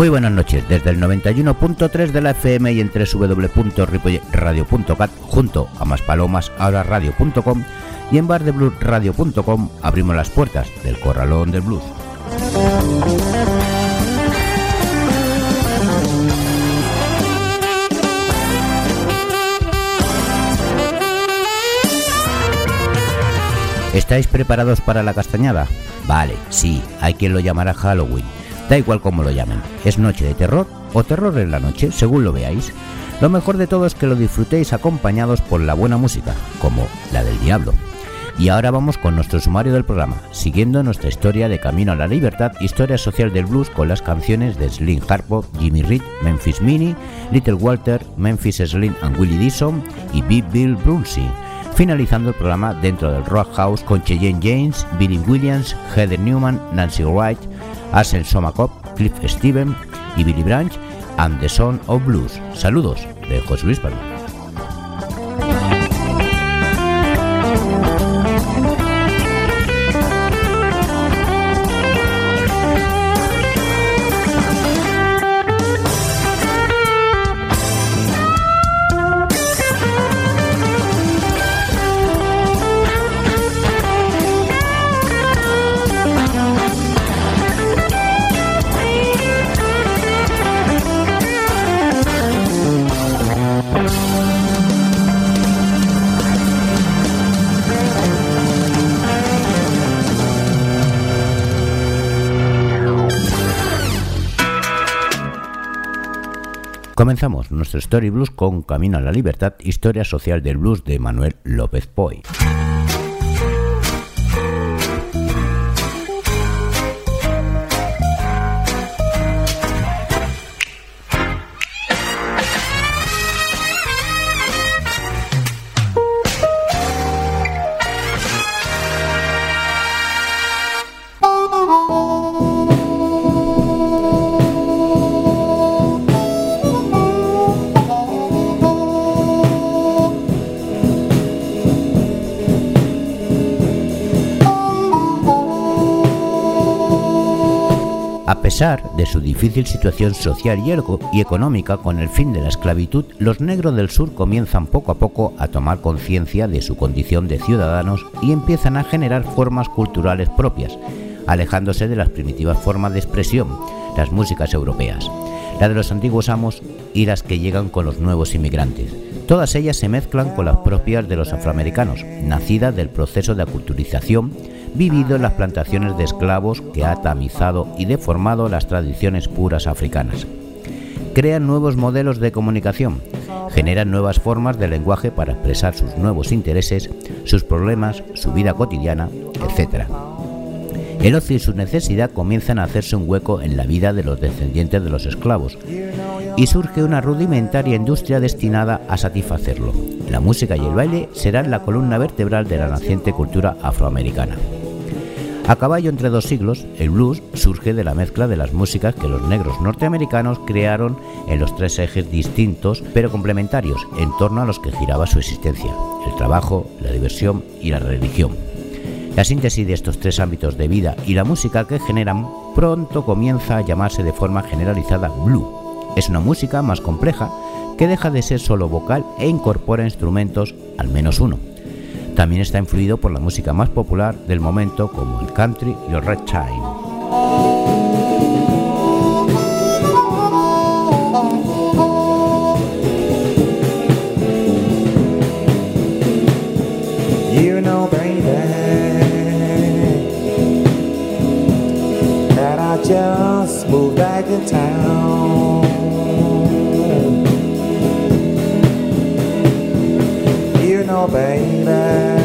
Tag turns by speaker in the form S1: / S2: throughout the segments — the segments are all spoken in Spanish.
S1: Muy buenas noches, desde el 91.3 de la FM y en www.ripoyradio.cat junto a más palomas ahora radio.com y en bardebluesradio.com abrimos las puertas del corralón del blues. ¿Estáis preparados para la castañada? Vale, sí, hay quien lo llamará Halloween Da igual cómo lo llamen. Es noche de terror o terror en la noche, según lo veáis. Lo mejor de todo es que lo disfrutéis acompañados por la buena música, como la del diablo. Y ahora vamos con nuestro sumario del programa, siguiendo nuestra historia de Camino a la Libertad, historia social del blues con las canciones de Slim Harpo, Jimmy Reed, Memphis Mini, Little Walter, Memphis Slim and Willie Dixon y Big Bill Brunsey, finalizando el programa dentro del Rock House con Cheyenne James, Billy Williams, Heather Newman, Nancy Wright, Asel Somakop, Cliff Steven y Billy Branch and the Son of Blues. Saludos de José Luis Palma. Comenzamos nuestro Story Blues con Camino a la Libertad, historia social del blues de Manuel López Poy. De su difícil situación social y, económica con el fin de la esclavitud, los negros del sur comienzan poco a poco a tomar conciencia de su condición de ciudadanos y empiezan a generar formas culturales propias, alejándose de las primitivas formas de expresión, las músicas europeas, la de los antiguos amos y las que llegan con los nuevos inmigrantes. Todas ellas se mezclan con las propias de los afroamericanos, nacidas del proceso de aculturización vivido en las plantaciones de esclavos que ha tamizado y deformado las tradiciones puras africanas. Crean nuevos modelos de comunicación, generan nuevas formas de lenguaje para expresar sus nuevos intereses, sus problemas, su vida cotidiana, etc. El ocio y su necesidad comienzan a hacerse un hueco en la vida de los descendientes de los esclavos y surge una rudimentaria industria destinada a satisfacerlo. La música y el baile serán la columna vertebral de la naciente cultura afroamericana. A caballo entre dos siglos, el blues surge de la mezcla de las músicas que los negros norteamericanos crearon en los tres ejes distintos pero complementarios en torno a los que giraba su existencia, el trabajo, la diversión y la religión. La síntesis de estos tres ámbitos de vida y la música que generan pronto comienza a llamarse de forma generalizada blue. Es una música más compleja que deja de ser solo vocal e incorpora instrumentos, al menos uno, también está influido por la música más popular del momento como el country y el that I just back in town. You know, baby.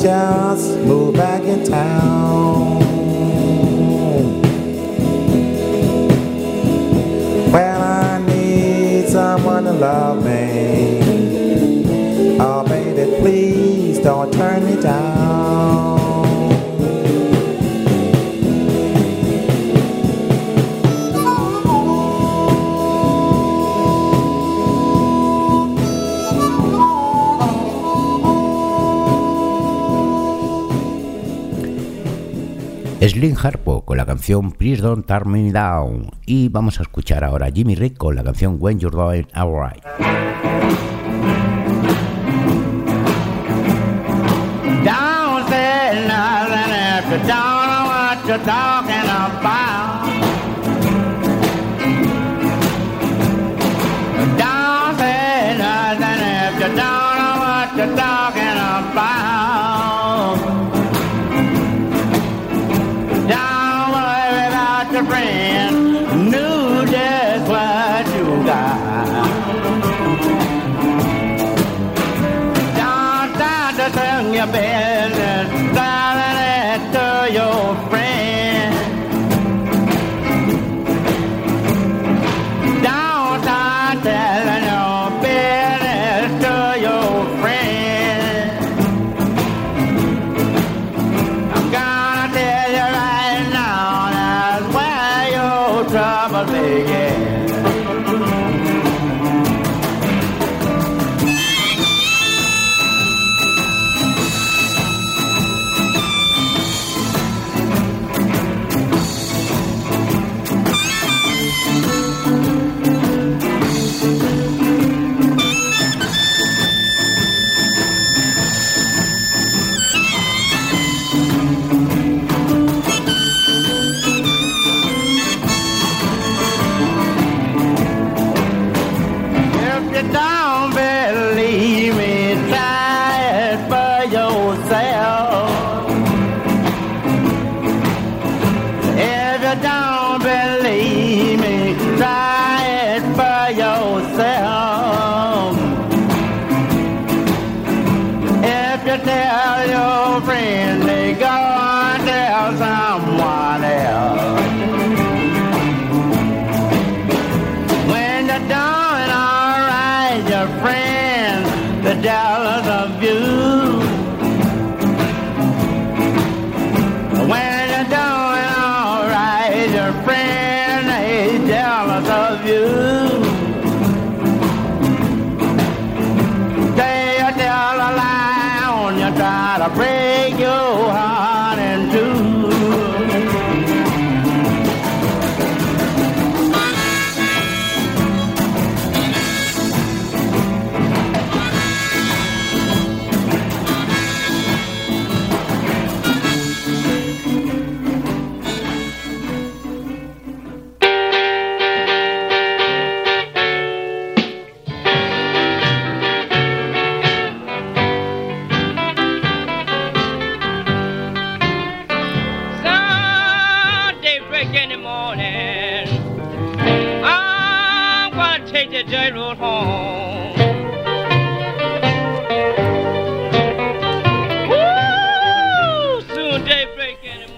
S1: just moved back in town. Well, I need someone to love me. Oh, baby, please.
S2: don't turn me down.
S1: Slim Harpo con la canción Please Don't Turn Me Down y vamos a escuchar ahora a Jimmy Rick con la canción When You're Doing Alright.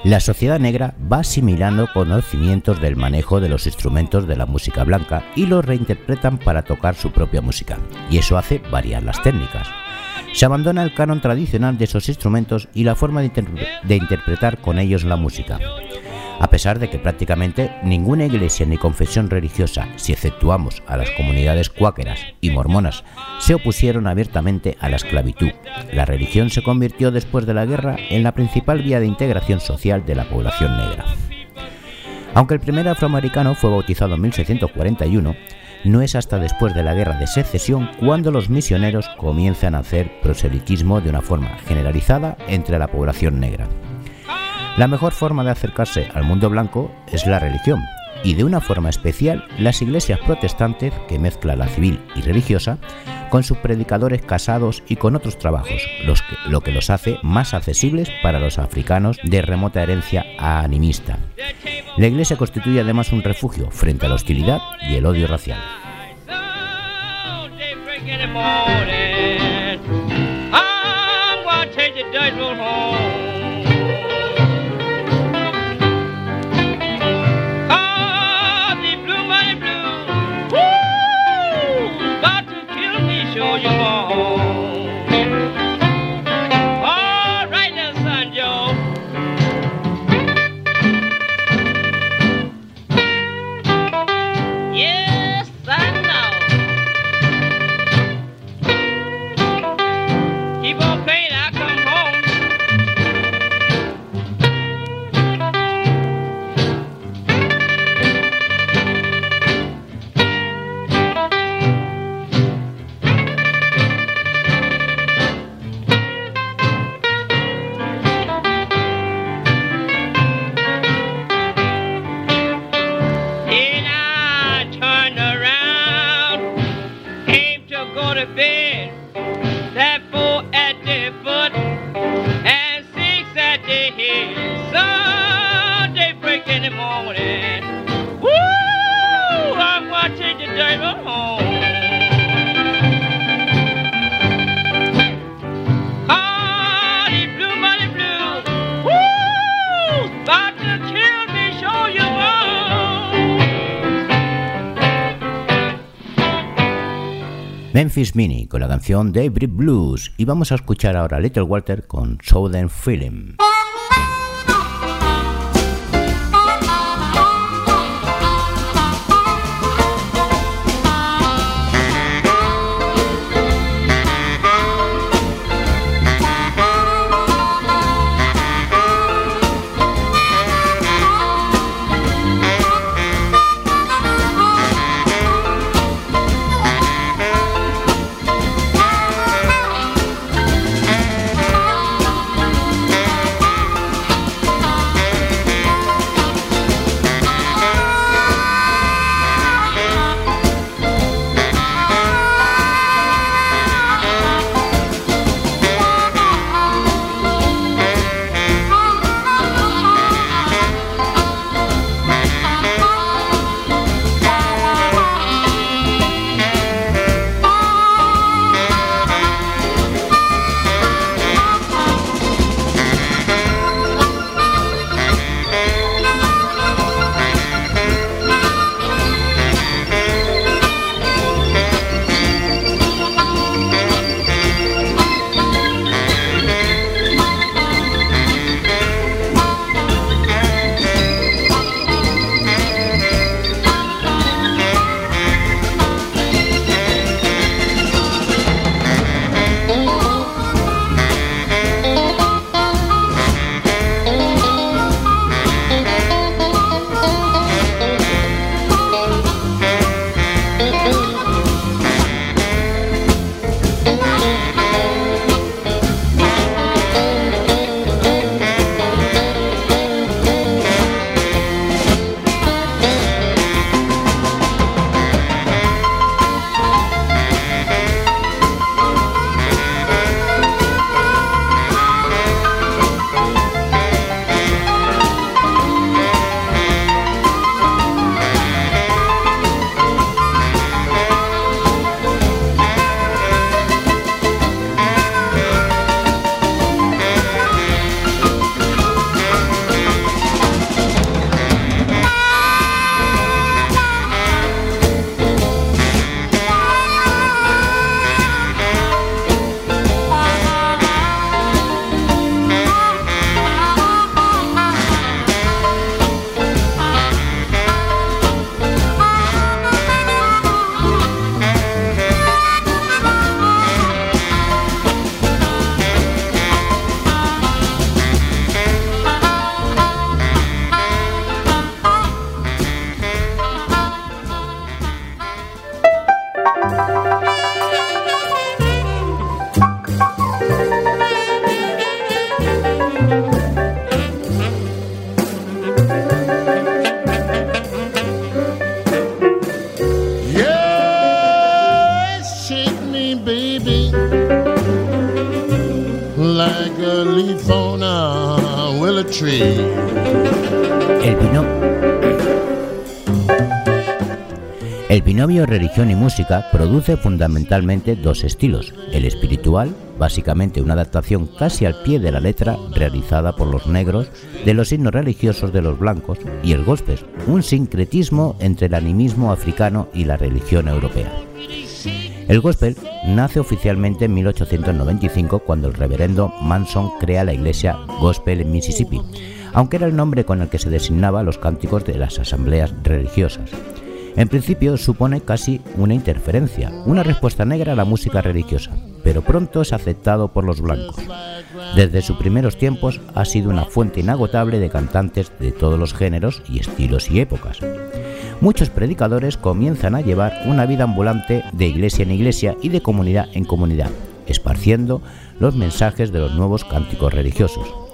S1: La sociedad negra va asimilando conocimientos del manejo de los instrumentos de la música blanca y los reinterpretan para tocar su propia música, y eso hace variar las técnicas. Se abandona el canon tradicional de esos instrumentos y la forma de, de interpretar con ellos la música. A pesar de que prácticamente ninguna iglesia ni confesión religiosa, si exceptuamos a las comunidades cuáqueras y mormonas, se opusieron abiertamente a la esclavitud, la religión se convirtió después de la guerra en la principal vía de integración social de la población negra. Aunque el primer afroamericano fue bautizado en 1641, no es hasta después de la guerra de secesión cuando los misioneros comienzan a hacer proselitismo de una forma generalizada entre la población negra. La mejor forma de acercarse al mundo blanco es la religión, y de una forma especial las iglesias protestantes que mezclan la civil y religiosa con sus predicadores casados y con otros trabajos, lo que los hace más accesibles para los africanos de remota herencia animista. La iglesia constituye además un refugio frente a la hostilidad y el odio racial. Mini con la canción Daybreak Blues y vamos a escuchar ahora a Little Walter con Southern Feeling. Religión y música produce fundamentalmente dos estilos, el espiritual, básicamente una adaptación casi al pie de la letra realizada por los negros de los signos religiosos de los blancos, y el gospel, un sincretismo entre el animismo africano y la religión europea. El gospel nace oficialmente en 1895 cuando el reverendo Manson crea la iglesia Gospel en Mississippi, aunque era el nombre con el que se designaba los cánticos de las asambleas religiosas. En principio supone casi una interferencia, una respuesta negra a la música religiosa. pero pronto es aceptado por los blancos. Desde sus primeros tiempos ha sido una fuente inagotable de cantantes de todos los géneros y estilos y épocas. Muchos predicadores comienzan a llevar una vida ambulante de iglesia en iglesia y de comunidad en comunidad, esparciendo los mensajes de los nuevos cánticos religiosos.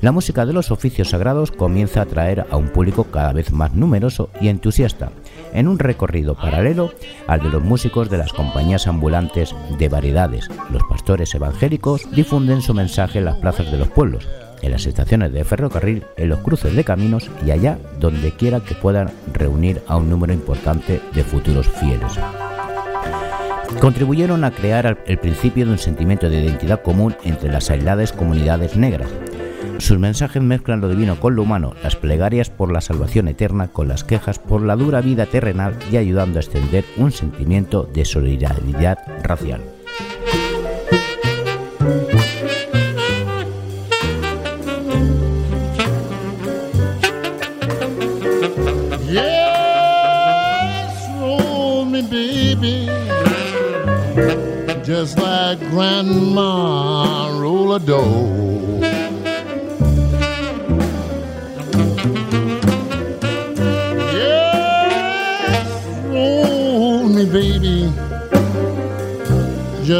S1: La música de los oficios sagrados comienza a atraer a un público cada vez más numeroso y entusiasta, en un recorrido paralelo al de los músicos de las compañías ambulantes de variedades. Los pastores evangélicos difunden su mensaje en las plazas de los pueblos, en las estaciones de ferrocarril, en los cruces de caminos y allá donde quiera que puedan reunir a un número importante de futuros fieles. Contribuyeron a crear el principio de un sentimiento de identidad común entre las aisladas comunidades negras, sus mensajes mezclan lo divino con lo humano, las plegarias por la salvación eterna con las quejas por la dura vida terrenal y ayudando a extender un sentimiento de solidaridad racial.
S3: Just like Grandma.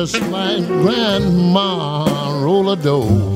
S3: Just like Grandma roll a dough.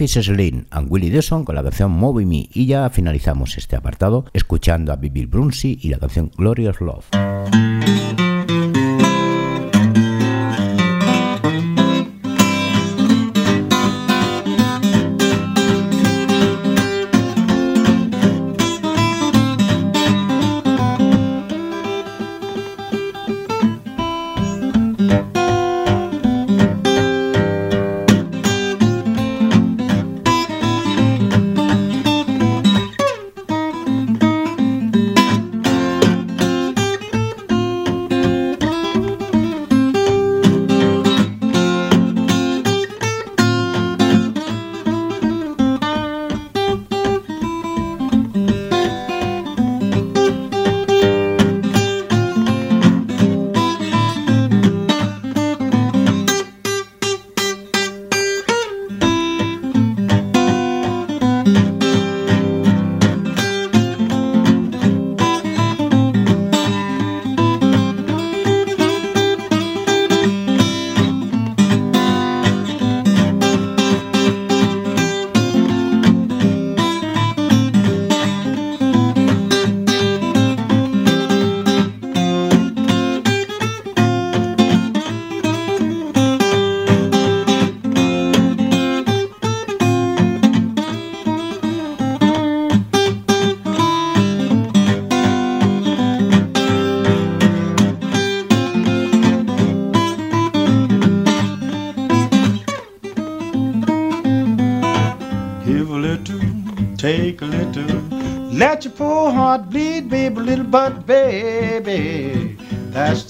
S1: Memphis Slim and Willie Dawson con la canción Move Me y ya finalizamos este apartado escuchando a Bibi Brunsey y la canción Glorious Love.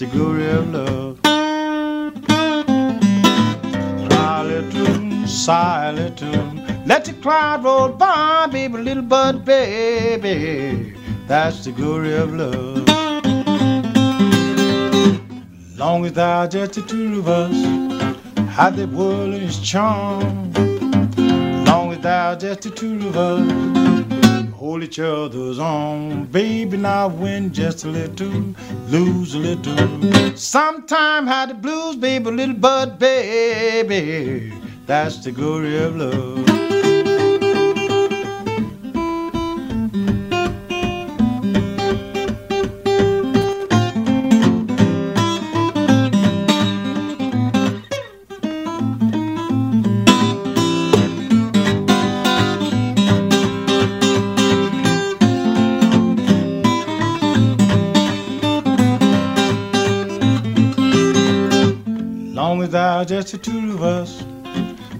S4: The glory of love. Cry little, sigh little. Let the cloud roll by, baby, little bud, baby. That's the glory of love. Long as thou just the two of us, how the world is charm. Long as thou just the two of us, hold each other's on. Baby, now win just a little, lose a little. Sometime had the blues, baby, little bud, baby. That's the glory of love. The two of us,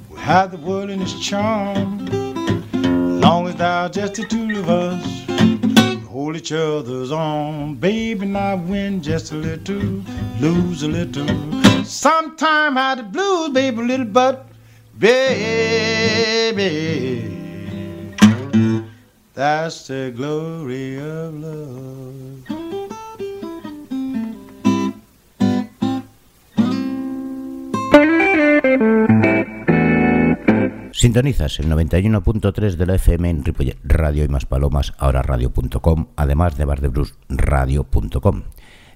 S4: we have the world in its charm. Long as thou just the two of us we hold each other's arm. Baby, and I win just a little, lose a little. Sometime I the blues, baby, little but baby. That's the glory of love.
S1: Sintonizas el 91.3 de la FM en Ripollet Radio y más palomas, ahora radio.com, además de bardebluesradio.com.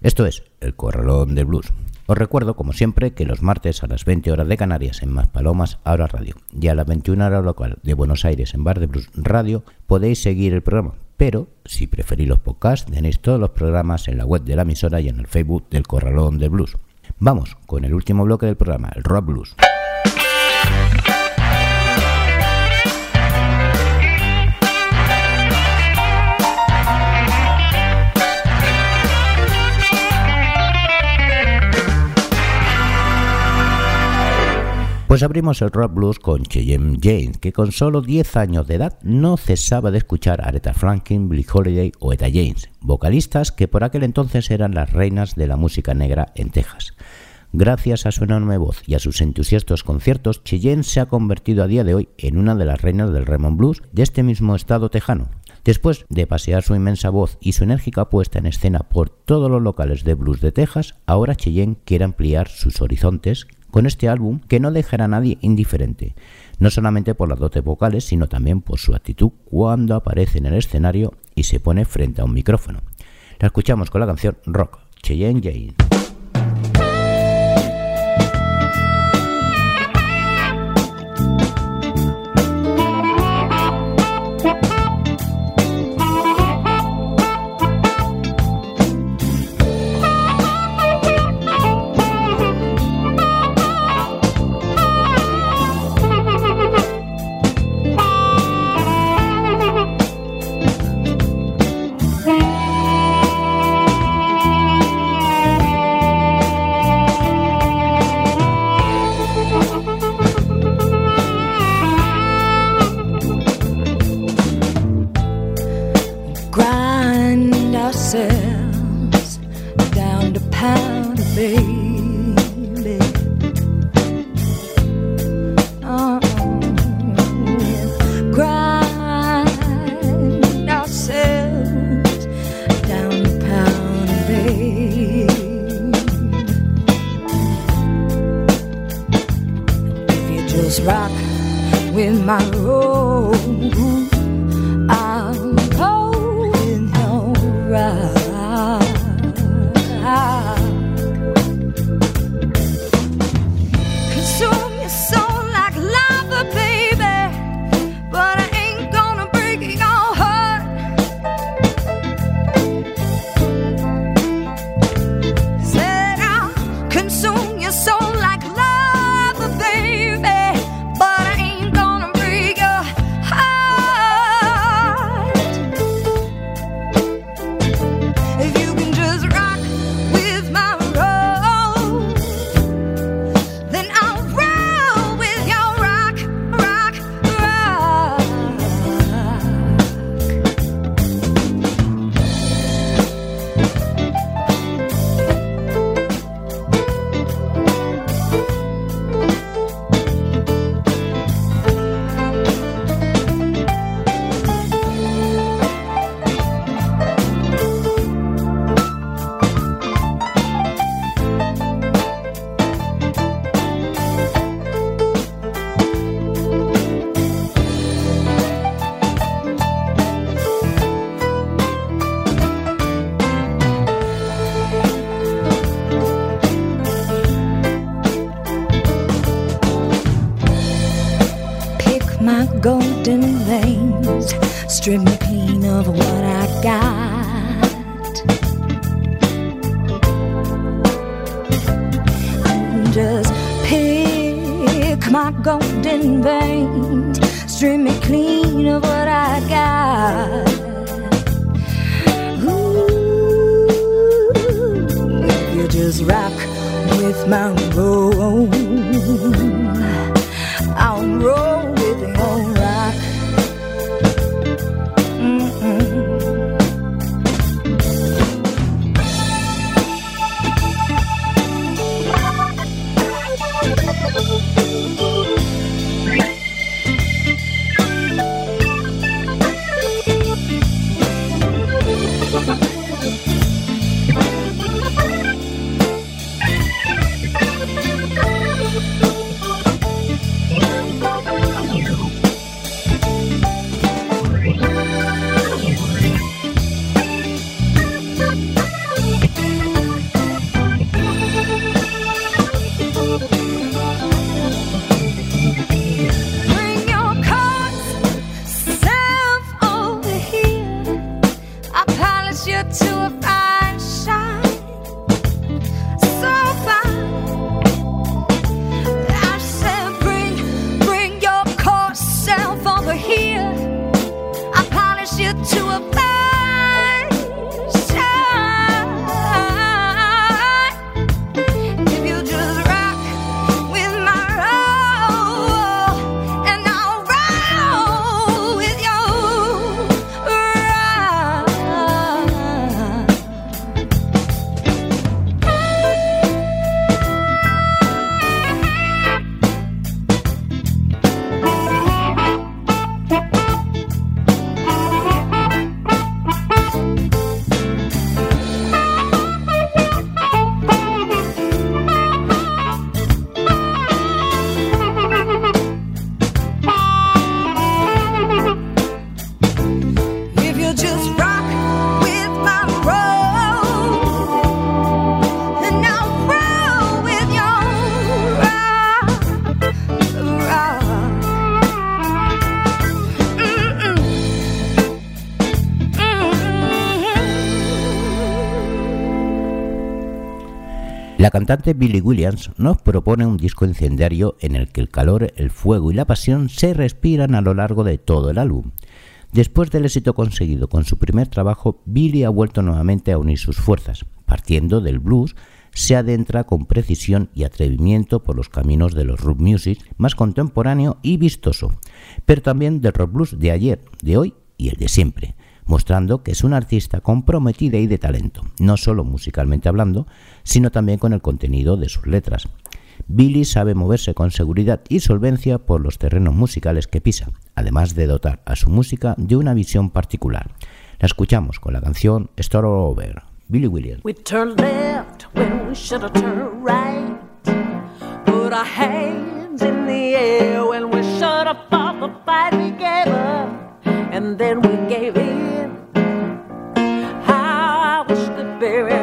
S1: Esto es El Corralón del Blues. Os recuerdo, como siempre, que los martes a las 20 horas de Canarias en Más Palomas, ahora radio, y a las 21 horas local de Buenos Aires en Bar de Blues Radio, podéis seguir el programa. Pero, si preferís los podcasts, tenéis todos los programas en la web de la emisora y en el Facebook del Corralón del Blues. Vamos con el último bloque del programa, el Rock Blues. Pues abrimos el rock blues con Cheyenne James, que con solo 10 años de edad no cesaba de escuchar a Aretha Franklin, Billie Holiday o Etta James, vocalistas que por aquel entonces eran las reinas de la música negra en Texas. Gracias a su enorme voz y a sus entusiastos conciertos, Cheyenne se ha convertido a día de hoy en una de las reinas del Raymond Blues de este mismo estado tejano. Después de pasear su inmensa voz y su enérgica puesta en escena por todos los locales de blues de Texas, ahora Cheyenne quiere ampliar sus horizontes con este álbum que no dejará a nadie indiferente, no solamente por las dotes vocales, sino también por su actitud cuando aparece en el escenario y se pone frente a un micrófono. La escuchamos con la canción Rock, Cheyenne Jane.
S5: My tomorrow. Veins, strip me clean of what I got. Ooh, you just rock with my roll. I'll roll
S1: cantante Billie Williams nos propone un disco incendiario en el que el calor, el fuego y la pasión se respiran a lo largo de todo el álbum. Después del éxito conseguido con su primer trabajo, Billie ha vuelto nuevamente a unir sus fuerzas. Partiendo del blues, se adentra con precisión y atrevimiento por los caminos de los rock music más contemporáneo y vistoso, pero también del rock blues de ayer, de hoy y el de siempre, mostrando que es una artista comprometida y de talento, no solo musicalmente hablando, sino también con el contenido de sus letras. Billy sabe moverse con seguridad y solvencia por los terrenos musicales que pisa, además de dotar a su música de una visión particular. La escuchamos con la canción All Over, Billy Williams.
S6: We turned left when we should have turned right. Put our hands in the air when we should have fought the fight we gave up. And then we gave in. How I wish that, baby,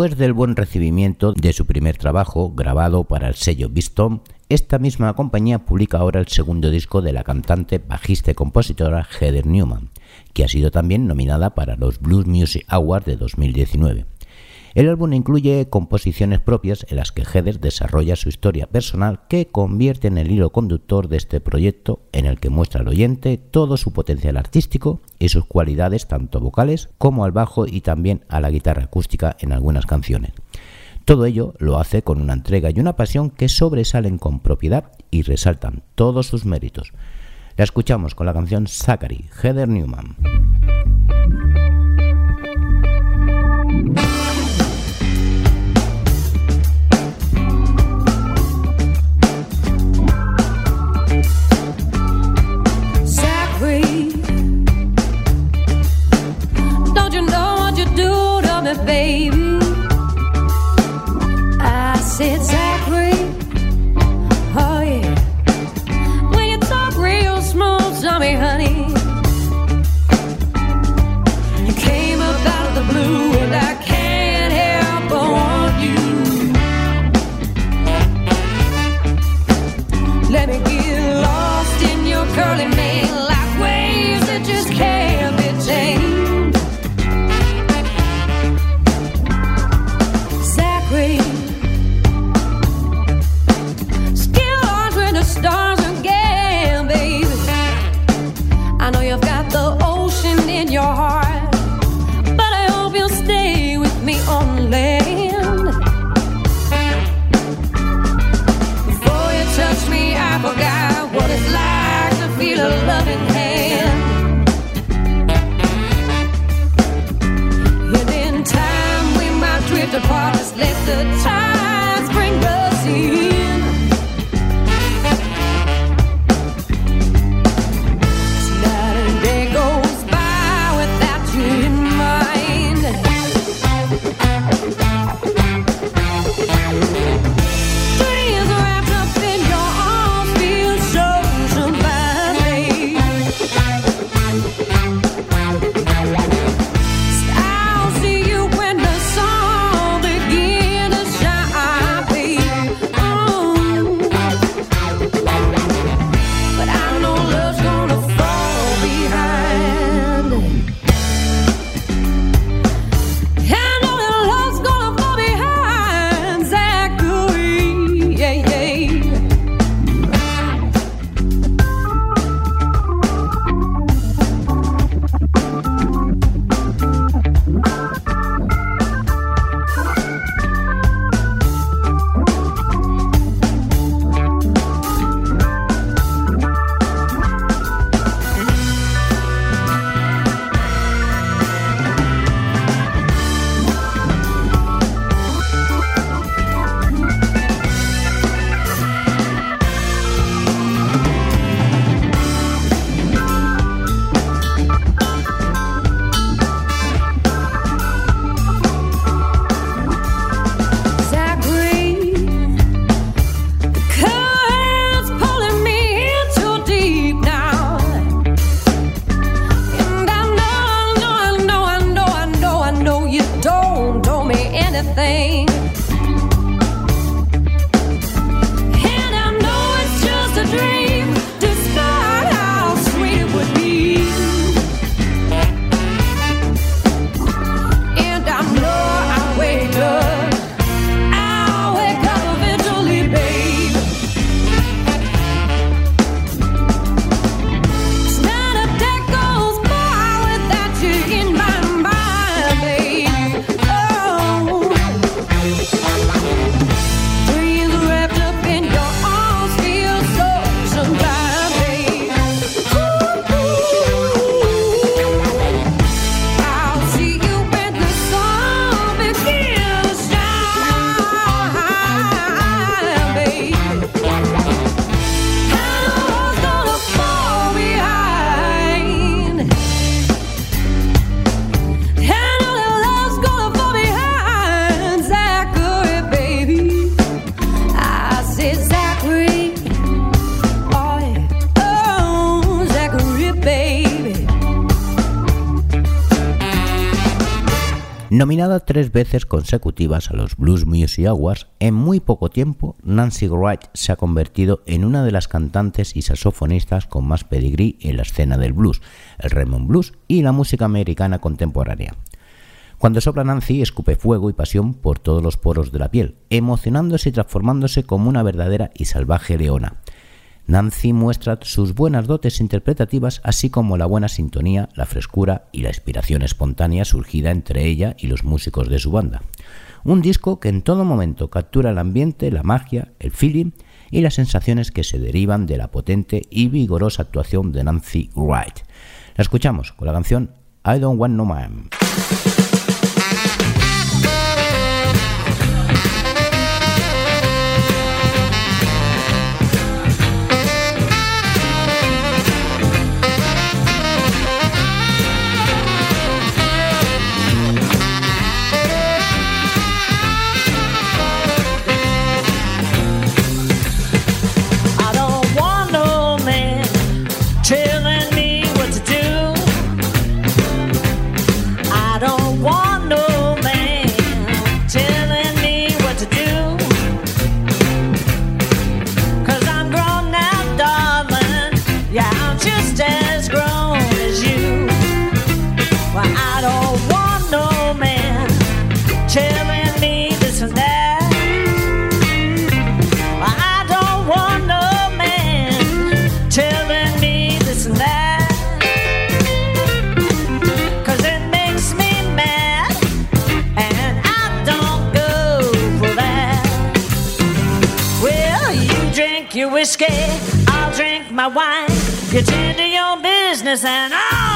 S1: Después del buen recibimiento de su primer trabajo, grabado para el sello Biston, esta misma compañía publica ahora el segundo disco de la cantante, bajista y compositora Heather Newman, que ha sido también nominada para los Blues Music Awards de 2019. El álbum incluye composiciones propias en las que Heather desarrolla su historia personal que convierte en el hilo conductor de este proyecto en el que muestra al oyente todo su potencial artístico y sus cualidades tanto vocales como al bajo y también a la guitarra acústica en algunas canciones. Todo ello lo hace con una entrega y una pasión que sobresalen con propiedad y resaltan todos sus méritos. La escuchamos con la canción Zachary, Heather Newman. Nominada tres veces consecutivas a los Blues Music Awards, en muy poco tiempo Nancy Wright se ha convertido en una de las cantantes y saxofonistas con más pedigrí en la escena del blues, el Raymond Blues y la música americana contemporánea. Cuando sopla Nancy, escupe fuego y pasión por todos los poros de la piel, emocionándose y transformándose como una verdadera y salvaje leona. Nancy muestra sus buenas dotes interpretativas, así como la buena sintonía, la frescura y la inspiración espontánea surgida entre ella y los músicos de su banda. Un disco que en todo momento captura el ambiente, la magia, el feeling y las sensaciones que se derivan de la potente y vigorosa actuación de Nancy Wright. La escuchamos con la canción I Don't Want No Man.
S7: my wine. Get into your business and i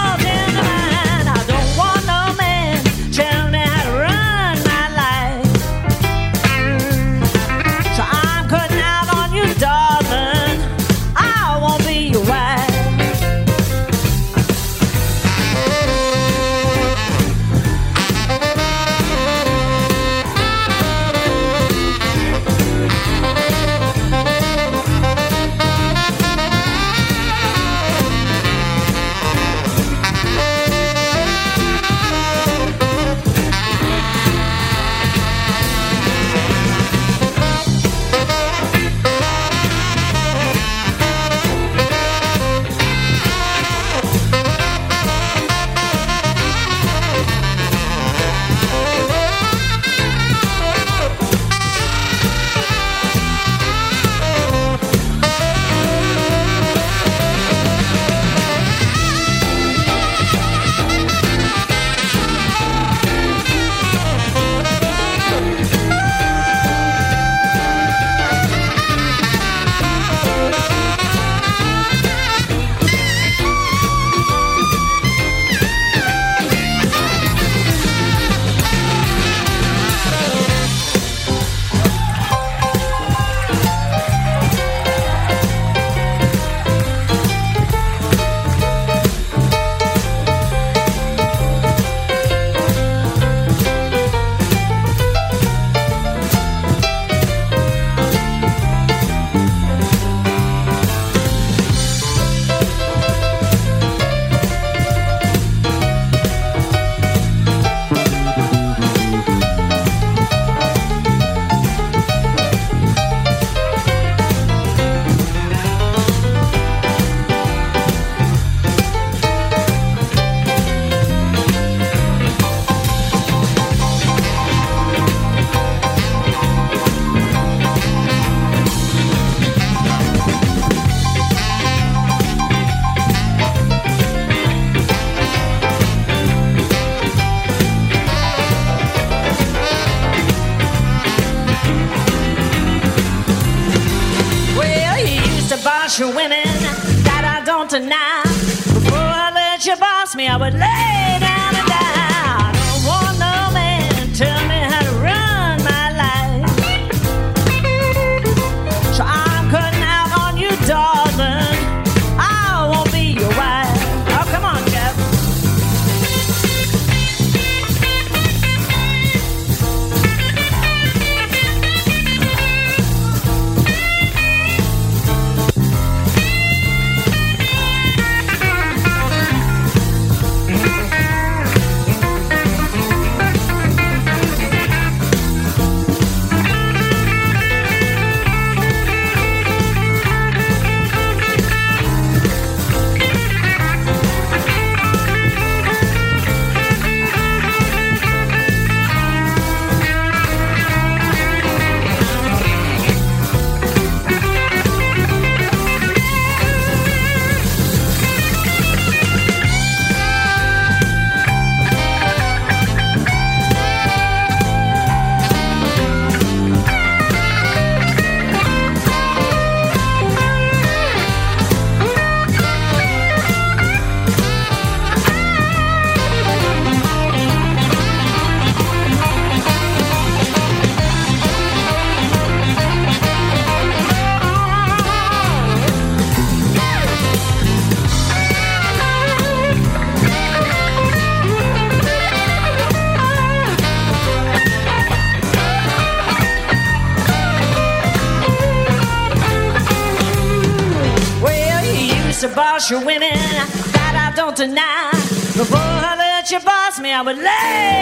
S7: I would lay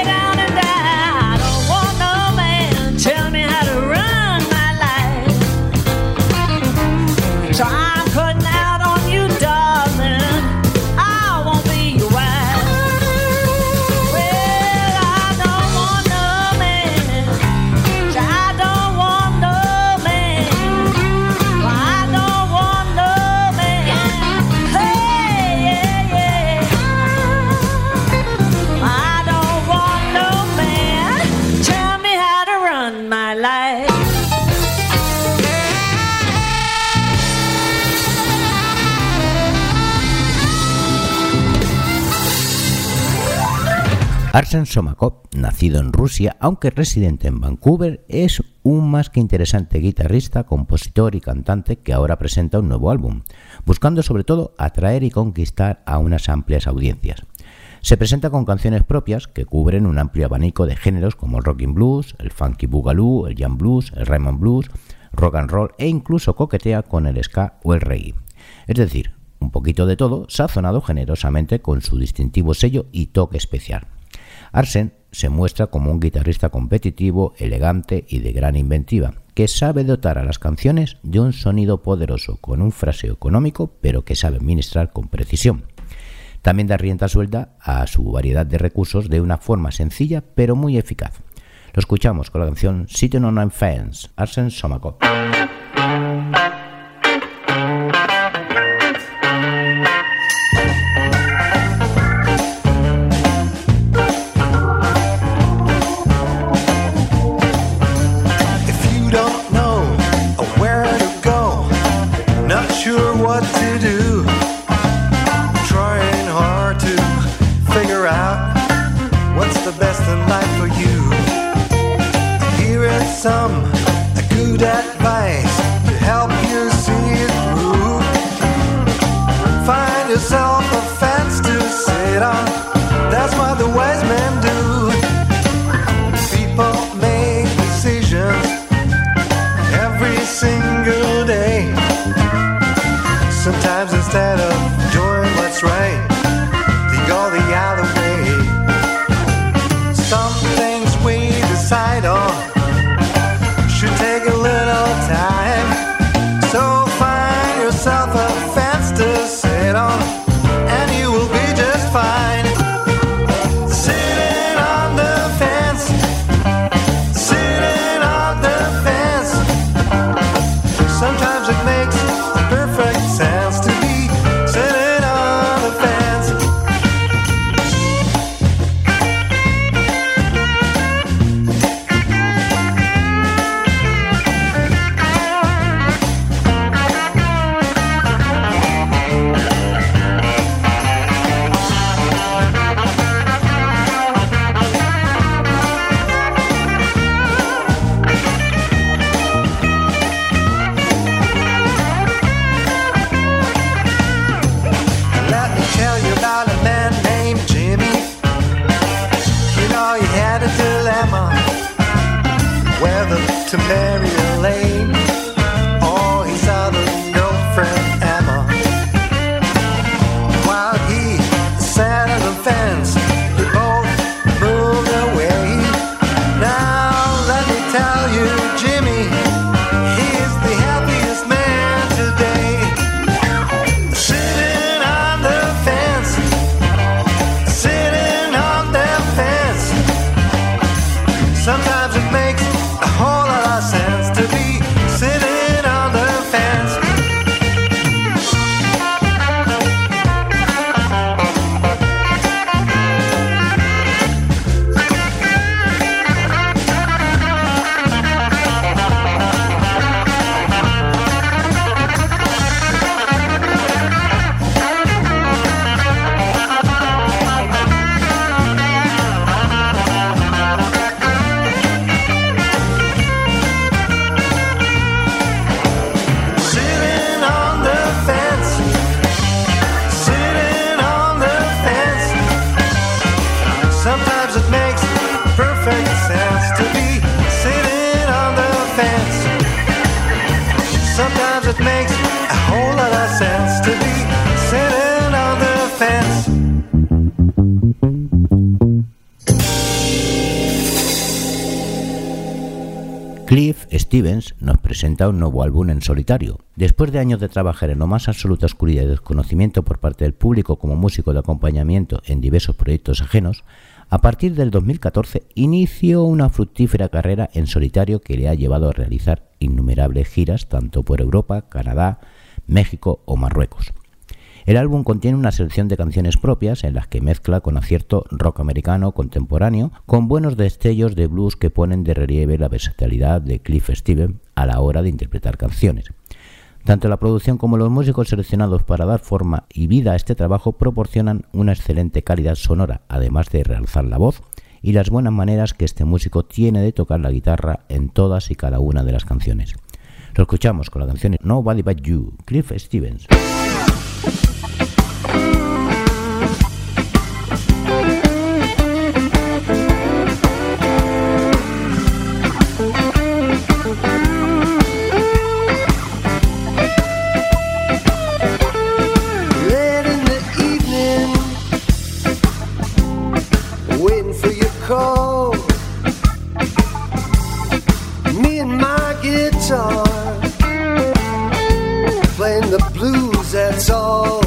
S1: Arsen Somakov, nacido en Rusia, aunque residente en Vancouver, es un más que interesante guitarrista, compositor y cantante que ahora presenta un nuevo álbum, buscando sobre todo atraer y conquistar a unas amplias audiencias. Se presenta con canciones propias que cubren un amplio abanico de géneros como el rocking blues, el funky boogaloo, el jam blues, el Raymond blues, rock and roll e incluso coquetea con el ska o el reggae. Es decir, un poquito de todo, sazonado generosamente con su distintivo sello y toque especial. Arsen se muestra como un guitarrista competitivo, elegante y de gran inventiva, que sabe dotar a las canciones de un sonido poderoso con un fraseo económico, pero que sabe ministrar con precisión. También da rienda suelta a su variedad de recursos de una forma sencilla pero muy eficaz. Lo escuchamos con la canción Sitting on a Fence, Arsen Somakov.
S2: Good advice
S1: presenta un nuevo álbum en solitario. Después de años de trabajar en lo más absoluta oscuridad y desconocimiento por parte del público como músico de acompañamiento en diversos proyectos ajenos, a partir del 2014 inició una fructífera carrera en solitario que le ha llevado a realizar innumerables giras tanto por Europa, Canadá, México o Marruecos. El álbum contiene una selección de canciones propias en las que mezcla con acierto rock americano contemporáneo con buenos destellos de blues que ponen de relieve la versatilidad de Cliff Steven a la hora de interpretar canciones. Tanto la producción como los músicos seleccionados para dar forma y vida a este trabajo proporcionan una excelente calidad sonora, además de realzar la voz y las buenas maneras que este músico tiene de tocar la guitarra en todas y cada una de las canciones. Lo escuchamos con la canción Nobody But You, Cliff Stevens.
S8: That's all.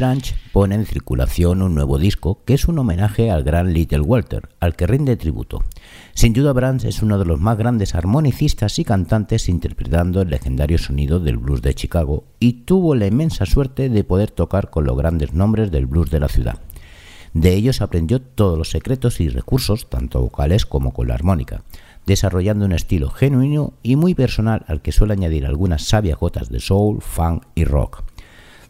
S1: Branch pone en circulación un nuevo disco que es un homenaje al gran Little Walter, al que rinde tributo. Sin duda Branch es uno de los más grandes armonicistas y cantantes interpretando el legendario sonido del blues de Chicago y tuvo la inmensa suerte de poder tocar con los grandes nombres del blues de la ciudad. De ellos aprendió todos los secretos y recursos, tanto vocales como con la armónica, desarrollando un estilo genuino y muy personal al que suele añadir algunas sabias gotas de soul, funk y rock.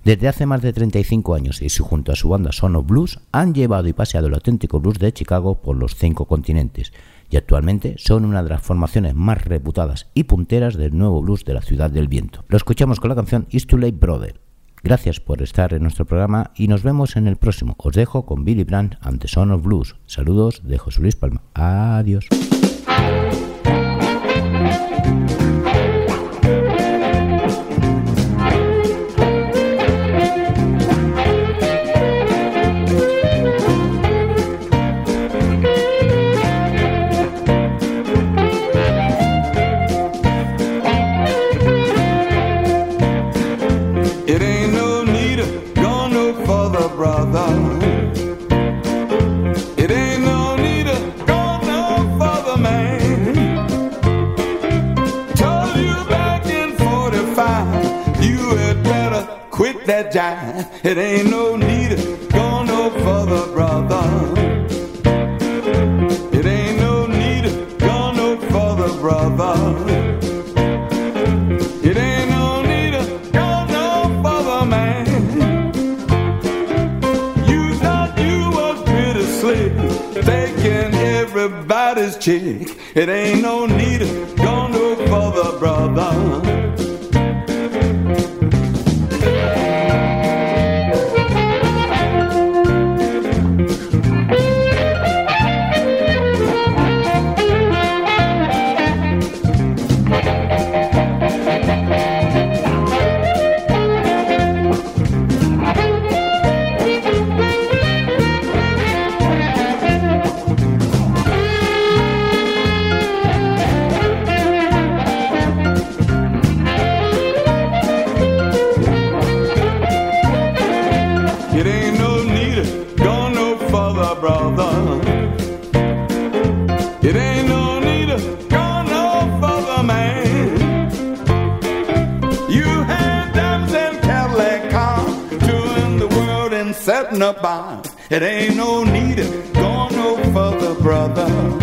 S1: Desde hace más de 35 años y junto a su banda Son of Blues han llevado y paseado el auténtico blues de Chicago por los cinco continentes y actualmente son una de las formaciones más reputadas y punteras del nuevo blues de la ciudad del viento. Lo escuchamos con la canción Is Too Late Brother. Gracias por estar en nuestro programa y nos vemos en el próximo. Os dejo con Billy Brandt ante Son of Blues. Saludos de José Luis Palma. Adiós.
S9: Ain't no need of going no further, brother.